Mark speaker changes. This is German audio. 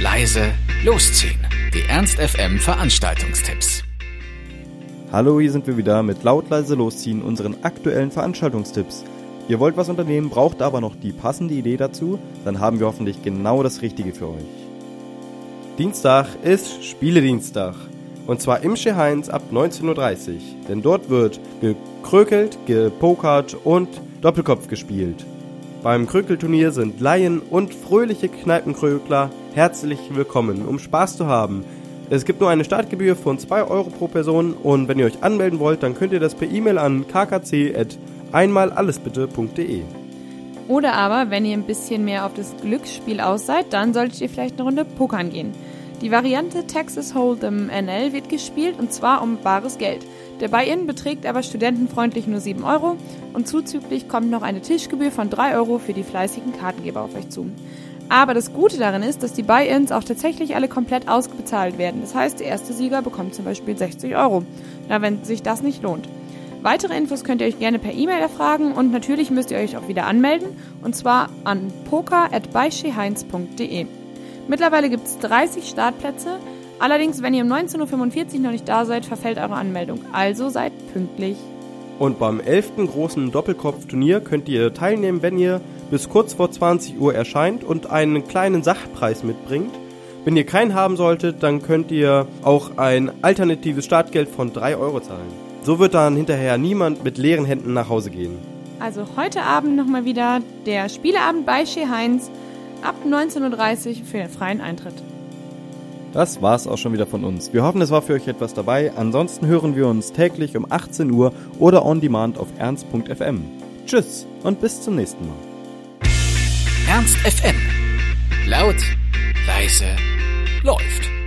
Speaker 1: leise, losziehen. Die Ernst FM Veranstaltungstipps.
Speaker 2: Hallo, hier sind wir wieder mit laut leise losziehen unseren aktuellen Veranstaltungstipps. Ihr wollt was unternehmen, braucht aber noch die passende Idee dazu, dann haben wir hoffentlich genau das Richtige für euch.
Speaker 3: Dienstag ist Spieledienstag. Und zwar im Heinz ab 19.30 Uhr. Denn dort wird gekrökelt, gepokert und Doppelkopf gespielt. Beim Krökelturnier sind Laien und fröhliche Kneipenkrökler herzlich willkommen, um Spaß zu haben. Es gibt nur eine Startgebühr von 2 Euro pro Person und wenn ihr euch anmelden wollt, dann könnt ihr das per E-Mail an kkc.einmalallesbitte.de.
Speaker 4: Oder aber, wenn ihr ein bisschen mehr auf das Glücksspiel aus seid, dann solltet ihr vielleicht eine Runde pokern gehen. Die Variante Texas Hold'em NL wird gespielt und zwar um bares Geld. Der Buy-in beträgt aber studentenfreundlich nur 7 Euro und zuzüglich kommt noch eine Tischgebühr von 3 Euro für die fleißigen Kartengeber auf euch zu. Aber das Gute darin ist, dass die Buy-ins auch tatsächlich alle komplett ausbezahlt werden. Das heißt, der erste Sieger bekommt zum Beispiel 60 Euro. Na, wenn sich das nicht lohnt. Weitere Infos könnt ihr euch gerne per E-Mail erfragen und natürlich müsst ihr euch auch wieder anmelden und zwar an poker.beischeheinz.de. Mittlerweile gibt es 30 Startplätze. Allerdings, wenn ihr um 19.45 Uhr noch nicht da seid, verfällt eure Anmeldung. Also seid pünktlich.
Speaker 3: Und beim 11. großen Doppelkopfturnier könnt ihr teilnehmen, wenn ihr bis kurz vor 20 Uhr erscheint und einen kleinen Sachpreis mitbringt. Wenn ihr keinen haben solltet, dann könnt ihr auch ein alternatives Startgeld von 3 Euro zahlen. So wird dann hinterher niemand mit leeren Händen nach Hause gehen.
Speaker 4: Also heute Abend nochmal wieder der Spieleabend bei Shea Heinz ab 19.30 Uhr für den freien Eintritt.
Speaker 2: Das war's auch schon wieder von uns. Wir hoffen, es war für euch etwas dabei. Ansonsten hören wir uns täglich um 18 Uhr oder on demand auf ernst.fm. Tschüss und bis zum nächsten Mal.
Speaker 1: Ernst FM. Laut, leise, läuft.